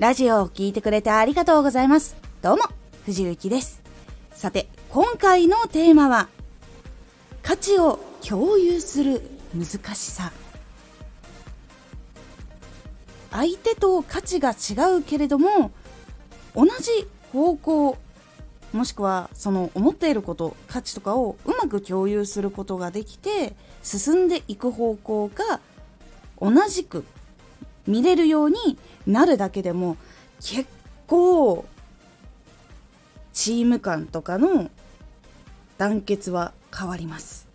ラジオを聴いてくれてありがとうございます。どうも、藤幸です。さて、今回のテーマは、価値を共有する難しさ。相手と価値が違うけれども、同じ方向、もしくはその思っていること価値とかをうまく共有することができて進んでいく方向が同じく見れるようになるだけでも結構チーム感とかの団結は変わります。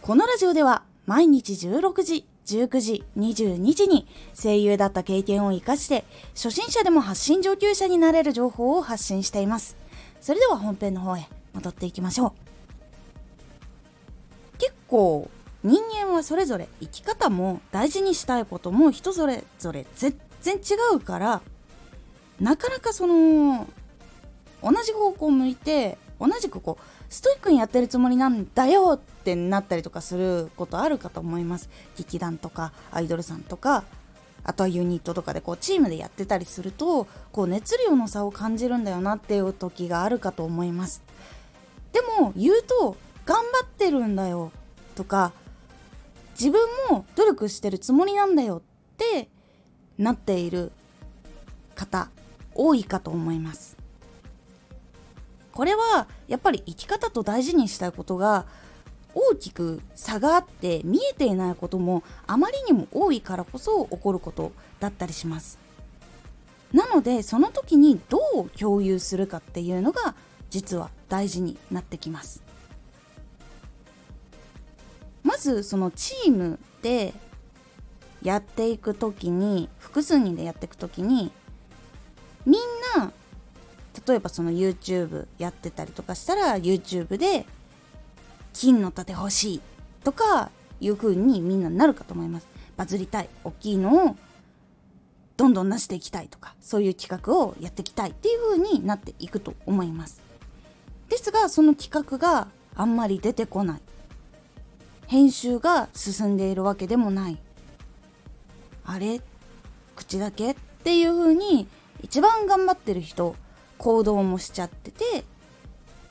このラジオでは毎日16時19時22時に声優だった経験を生かして初心者でも発信上級者になれる情報を発信しています。それでは本編の方へ戻っていきましょう。結構人間はそれぞれ生き方も大事にしたいことも人それぞれ全然違うからなかなかその同じ方向を向いて同じくこうストイックにやってるつもりなんだよってなったりとかすることあるかと思います。劇団とかアイドルさんとかあとはユニットとかでこうチームでやってたりするとこう熱量の差を感じるんだよなっていう時があるかと思います。でも言うと頑張ってるんだよとか自分も努力してるつもりなんだよってなっている方多いかと思います。これはやっぱり生き方と大事にしたいことが大きく差があって見えていないこともあまりにも多いからこそ起こることだったりします。なのでその時にどう共有するかっていうのが実は大事になってきます。ずそのチームでやっていく時に複数人でやっていく時にみんな例えばその YouTube やってたりとかしたら YouTube で金の盾欲しいとかいう風にみんななるかと思います。バズりたい大きいのをどんどんなしていきたいとかそういう企画をやっていきたいっていう風になっていくと思います。ですがその企画があんまり出てこない。編集が進んでいるわけでもない。あれ？口だけ？っていう風に一番頑張ってる人行動もしちゃってて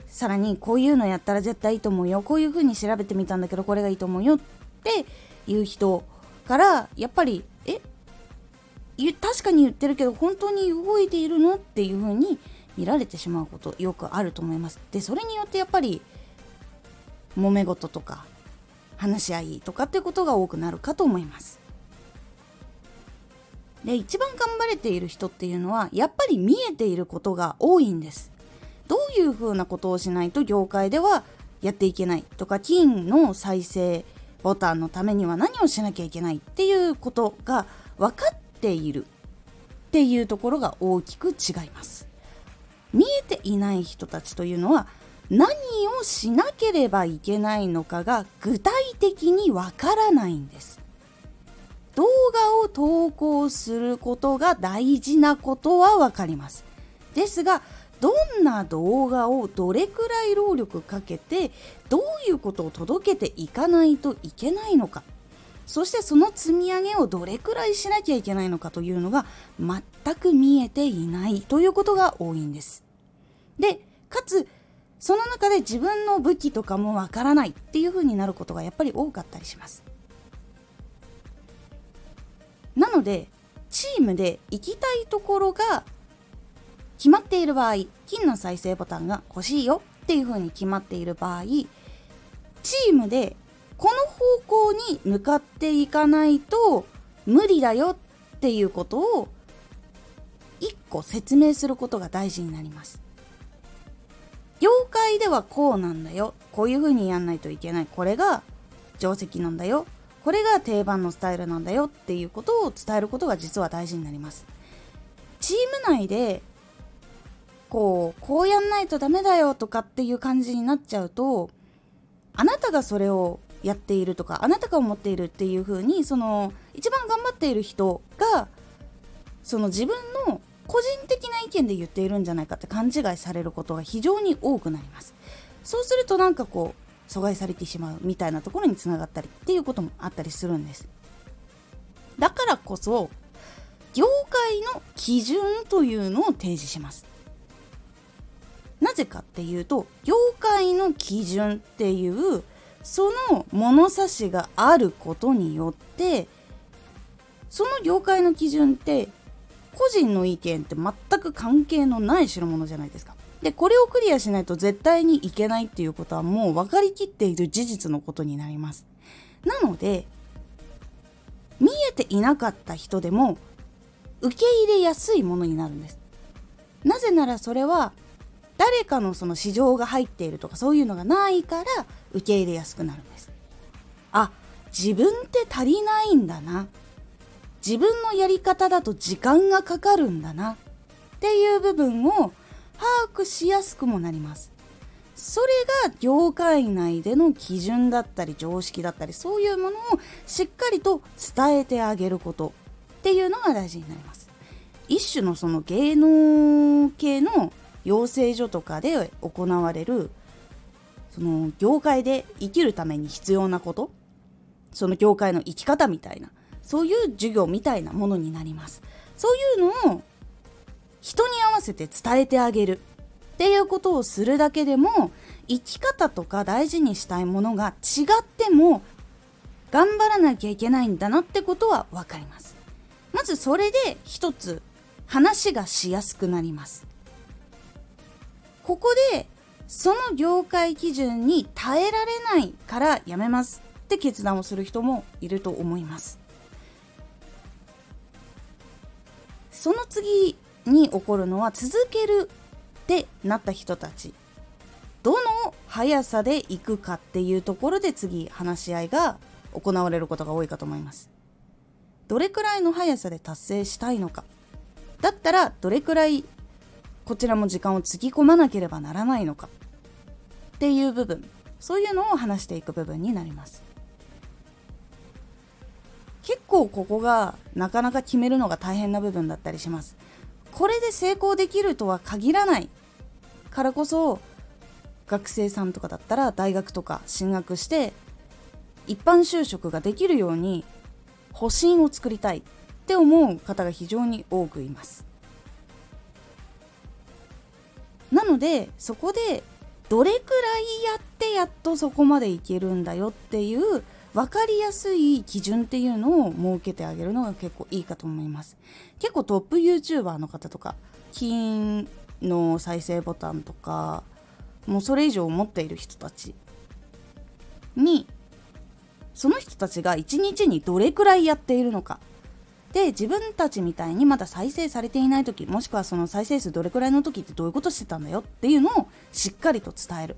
さらにこういうのやったら絶対いいと思うよ。こういう風に調べてみたんだけどこれがいいと思うよっていう人からやっぱりえ？確かに言ってるけど本当に動いているの？っていう風に見られてしまうことよくあると思います。でそれによってやっぱり揉め事とか話し合いとかっていうことが多くなるかと思います。で一番頑張れている人っていうのはやっぱり見えていることが多いんです。どういうふうなことをしないと業界ではやっていけないとか金の再生ボタンのためには何をしなきゃいけないっていうことが分かっているっていうところが大きく違います。見えていない人たちというのは何をしなければいけないのかが具体的にわからないんです。動画を投稿することが大事なことはわかります。ですがどんな動画をどれくらい労力かけてどういうことを届けていかないといけないのか。そしてその積み上げをどれくらいしなきゃいけないのかというのが全く見えていないということが多いんです。でかつその中で自分の武器とかもわからないっていう風になることがやっぱり多かったりします。なのでチームで行きたいところが決まっている場合金の再生ボタンが欲しいよっていう風に決まっている場合チームでこの方向に向かっていかないと無理だよっていうことを1個説明することが大事になります。ではこうなんだよ。こういう風にやんないといけない。これが定石なんだよ。これが定番のスタイルなんだよ。っていうことを伝えることが実は大事になります。チーム内でこうこうやんないとダメだよとかっていう感じになっちゃうとあなたがそれをやっているとかあなたが思っているっていう風にその一番頑張っている人がその自分の個人的な意見で言っているんじゃないかって勘違いされることが非常に多くなります。そうするとなんかこう阻害されてしまうみたいなところにつながったりっていうこともあったりするんです。だからこそ業界の基準というのを提示します。なぜかっていうと業界の基準っていうその物差しがあることによってその業界の基準って個人の意見って全く関係のない代物じゃないですか。でこれをクリアしないと絶対にいけないっていうことはもう分かりきっている事実のことになります。なので見えていなかった人でも受け入れやすいものになるんです。なぜならそれは誰かのその市場が入っているとかそういうのがないから受け入れやすくなるんです。あ自分って足りないんだな自分のやり方だと時間がかかるんだなっていう部分を把握しやすくもなります。それが業界内での基準だったり常識だったりそういうものをしっかりと伝えてあげることっていうのが大事になります。一種のその芸能系の養成所とかで行われるその業界で生きるために必要なことその業界の生き方みたいなそういう授業みたいなものになります。そういうのを人に合わせて伝えてあげるっていうことをするだけでも生き方とか大事にしたいものが違っても頑張らなきゃいけないんだなってことは分かります。まずそれで一つ話がしやすくなります。ここでその業界基準に耐えられないからやめますって決断をする人もいると思います。その次に起こるのは続けるってなった人たち。どの速さで行くかっていうところで次話し合いが行われることが多いかと思います。どれくらいの速さで達成したいのか。だったらどれくらいこちらも時間をつぎ込まなければならないのかっていう部分。そういうのを話していく部分になります。構ここがなかなか決めるのが大変な部分だったりします。これで成功できるとは限らないからこそ学生さんとかだったら大学とか進学して一般就職ができるように保身を作りたいって思う方が非常に多くいます。なのでそこでどれくらいやってやっとそこまでいけるんだよっていう分かりやすい基準っていうのを設けてあげるのが結構いいかと思います。結構トップ YouTuber の方とか金の再生ボタンとかもうそれ以上持っている人たちにその人たちが一日にどれくらいやっているのか。で自分たちみたいにまだ再生されていない時もしくはその再生数どれくらいの時ってどういうことしてたんだよっていうのをしっかりと伝える。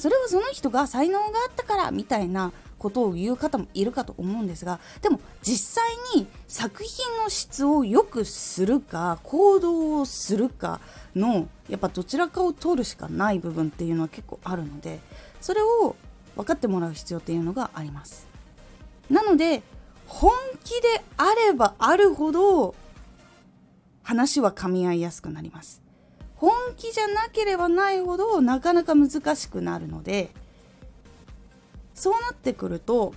それはその人が才能があったからみたいなことを言う方もいるかと思うんですがでも実際に作品の質を良くするか行動をするかのやっぱどちらかを取るしかない部分っていうのは結構あるのでそれを分かってもらう必要っていうのがあります。なので本気であればあるほど話は噛み合いやすくなります。本気じゃなければないほどなかなか難しくなるのでそうなってくると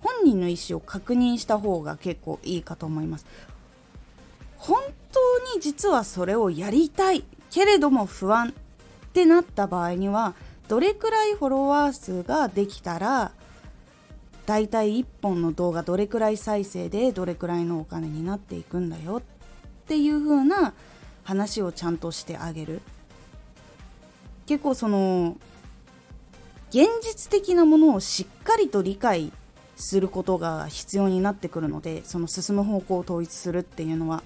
本人の意思を確認した方が結構いいかと思います。本当に実はそれをやりたいけれども不安ってなった場合にはどれくらいフォロワー数ができたらだいたい1本の動画どれくらい再生でどれくらいのお金になっていくんだよっていう風な話をちゃんとしてあげる。結構その現実的なものをしっかりと理解することが必要になってくるのでその進む方向を統一するっていうのは。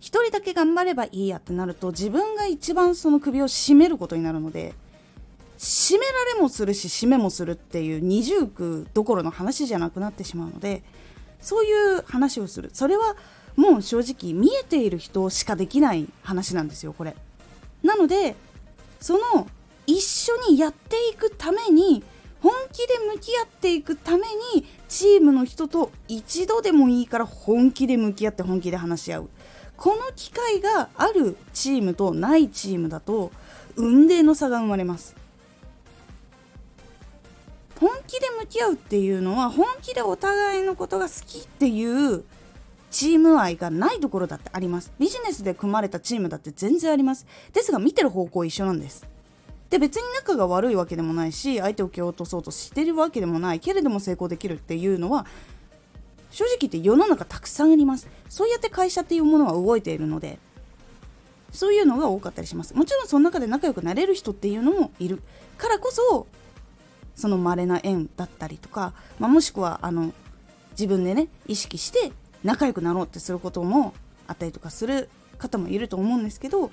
一人だけ頑張ればいいやってなると自分が一番その首を絞めることになるので締められもするし締めもするっていう二重苦どころの話じゃなくなってしまうのでそういう話をする。それはもう正直見えている人しかできない話なんですよこれ。なのでその一緒にやっていくために本気で向き合っていくためにチームの人と一度でもいいから本気で向き合って本気で話し合う。この機会があるチームとないチームだと運命の差が生まれます。本気で向き合うっていうのは本気でお互いのことが好きっていうチーム愛がないところだってあります。ビジネスで組まれたチームだって全然あります。ですが見てる方向一緒なんです。で別に仲が悪いわけでもないし相手を蹴落とそうとしてるわけでもない。けれども成功できるっていうのは正直言って世の中たくさんあります。そうやって会社っていうものは動いているのでそういうのが多かったりします。もちろんその中で仲良くなれる人っていうのもいる。からこそその稀な縁だったりとか、まあ、もしくはあの自分でね意識して仲良くなろうってすることもあったりとかする方もいると思うんですけど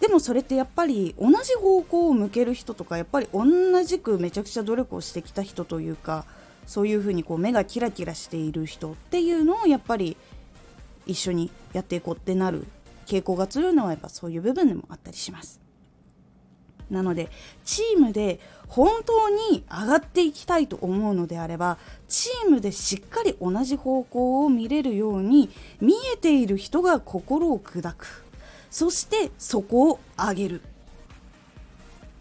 でもそれってやっぱり同じ方向を向ける人とかやっぱり同じくめちゃくちゃ努力をしてきた人というかそういうふうにこう目がキラキラしている人っていうのをやっぱり一緒にやっていこうってなる傾向が強いのはやっぱそういう部分でもあったりします。なのでチームで本当に上がっていきたいと思うのであればチームでしっかり同じ方向を見れるように見えている人が心を砕く。そしてそこを上げる。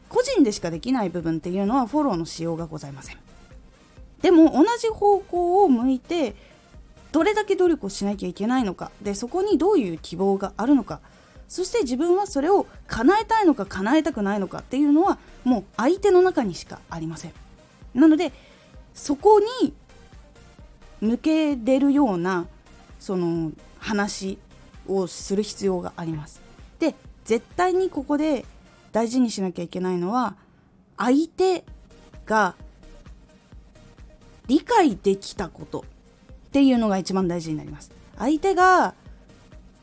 個人でしかできない部分っていうのはフォローのしようがございません。でも同じ方向を向いてどれだけ努力をしなきゃいけないのかでそこにどういう希望があるのかそして自分はそれを叶えたいのか叶えたくないのかっていうのはもう相手の中にしかありません。なのでそこに向けれるようなその話をする必要があります。で絶対にここで大事にしなきゃいけないのは相手が理解できたことっていうのが一番大事になります。相手が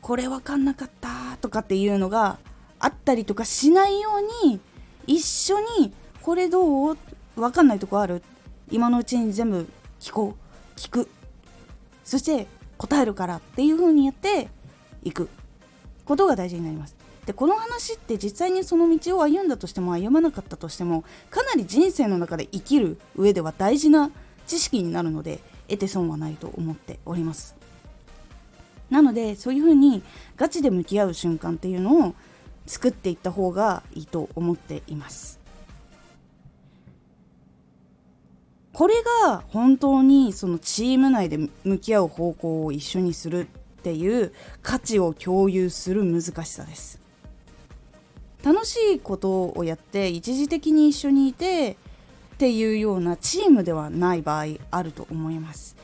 これ分かんなかった。とかっていうのがあったりとかしないように一緒にこれどう分かんないとこある。今のうちに全部聞こう。聞く。そして答えるからっていう風にやっていく。ことが大事になります。でこの話って実際にその道を歩んだとしても歩まなかったとしてもかなり人生の中で生きる上では大事な知識になるので得て損はないと思っております。なのでそういうふうにガチで向き合う瞬間っていうのを作っていった方がいいと思っています。これが本当にそのチーム内で向き合う方向を一緒にするっていう価値を共有する難しさです。楽しいことをやって一時的に一緒にいてっていうようなチームではない場合あると思います。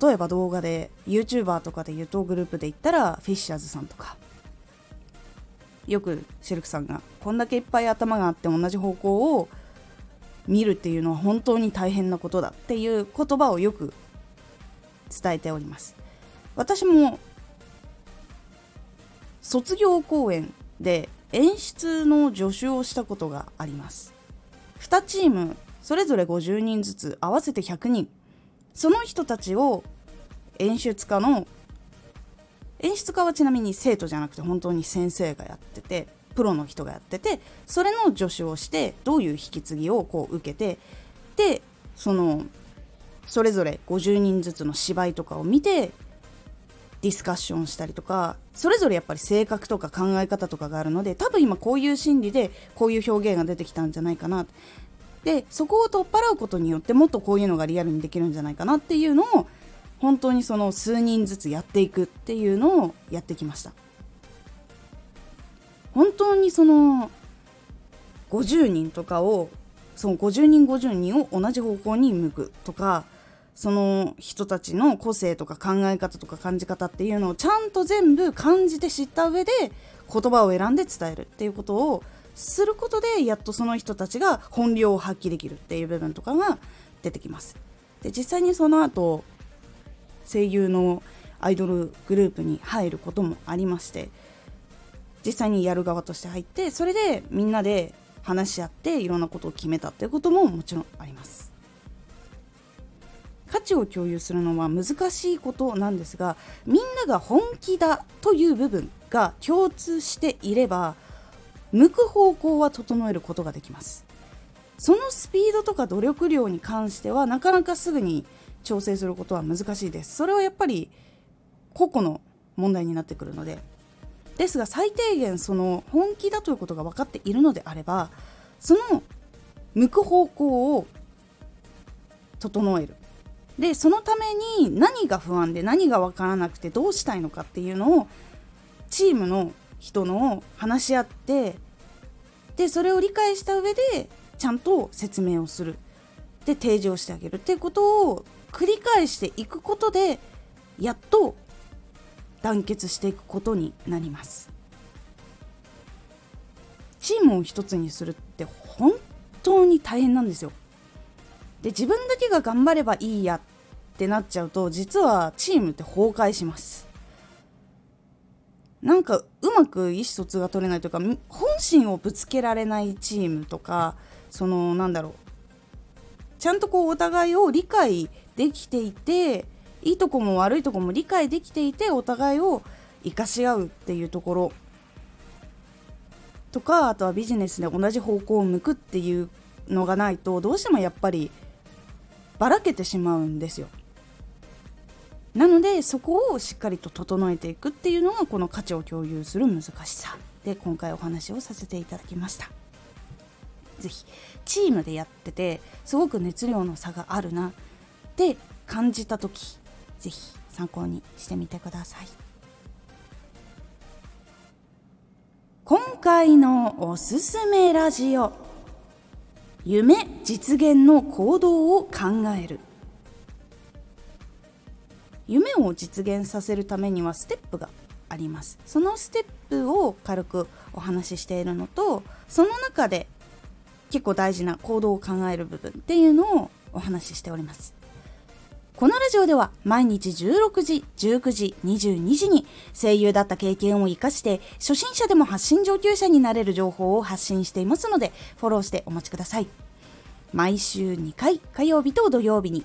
例えば動画で YouTuber とかで言うとグループで言ったらフィッシャーズさんとか。よくシルクさんがこんだけいっぱい頭があって同じ方向を見るっていうのは本当に大変なことだっていう言葉をよく伝えております。私も卒業公演で演出の助手をしたことがあります。2チームそれぞれ50人ずつ合わせて100人。その人たちを演出家の演出家はちなみに生徒じゃなくて本当に先生がやっててプロの人がやっててそれの助手をしてどういう引き継ぎをこう受けてでそのそれぞれ50人ずつの芝居とかを見てディスカッションしたりとかそれぞれやっぱり性格とか考え方とかがあるので多分今こういう心理でこういう表現が出てきたんじゃないかな。でそこを取っ払うことによってもっとこういうのがリアルにできるんじゃないかなっていうのを本当にその数人ずつやっていくっていうのをやってきました。本当にその50人とかをその50人50人を同じ方向に向くとかその人たちの個性とか考え方とか感じ方っていうのをちゃんと全部感じて知った上で言葉を選んで伝えるっていうことをすることでやっとその人たちが本領を発揮できるっていう部分とかが出てきます。で実際にその後声優のアイドルグループに入ることもありまして実際にやる側として入ってそれでみんなで話し合っていろんなことを決めたっていうことももちろんあります。価値を共有するのは難しいことなんですがみんなが本気だという部分が共通していれば向く方向は整えることができます。そのスピードとか努力量に関してはなかなかすぐに調整することは難しいです。それはやっぱり個々の問題になってくるので。ですが最低限その本気だということが分かっているのであればその向く方向を整える。でそのために何が不安で何が分からなくてどうしたいのかっていうのをチームの人の話し合ってでそれを理解した上でちゃんと説明をする。で提示をしてあげる。っていうことを繰り返していくことでやっと団結していくことになります。チームを一つにするって本当に大変なんですよ。で自分だけが頑張ればいいやってなっちゃうと実はチームって崩壊します。なんかまく意思疎通が取れないというか本心をぶつけられないチームとかそのなんだろうちゃんとこうお互いを理解できていていいとこも悪いとこも理解できていてお互いを生かし合うっていうところとかあとはビジネスで同じ方向を向くっていうのがないとどうしてもやっぱりばらけてしまうんですよ。なのでそこをしっかりと整えていくっていうのがこの価値を共有する難しさで今回お話をさせていただきました。是非チームでやっててすごく熱量の差があるなって感じた時是非参考にしてみてください。今回のおすすめラジオ夢実現の行動を考える夢を実現させるためにはステップがありますそのステップを軽くお話ししているのとその中で結構大事な行動を考える部分っていうのをお話ししておりますこのラジオでは毎日16時、19時、22時に声優だった経験を活かして初心者でも発信上級者になれる情報を発信していますのでフォローしてお待ちください。毎週2回火曜日と土曜日に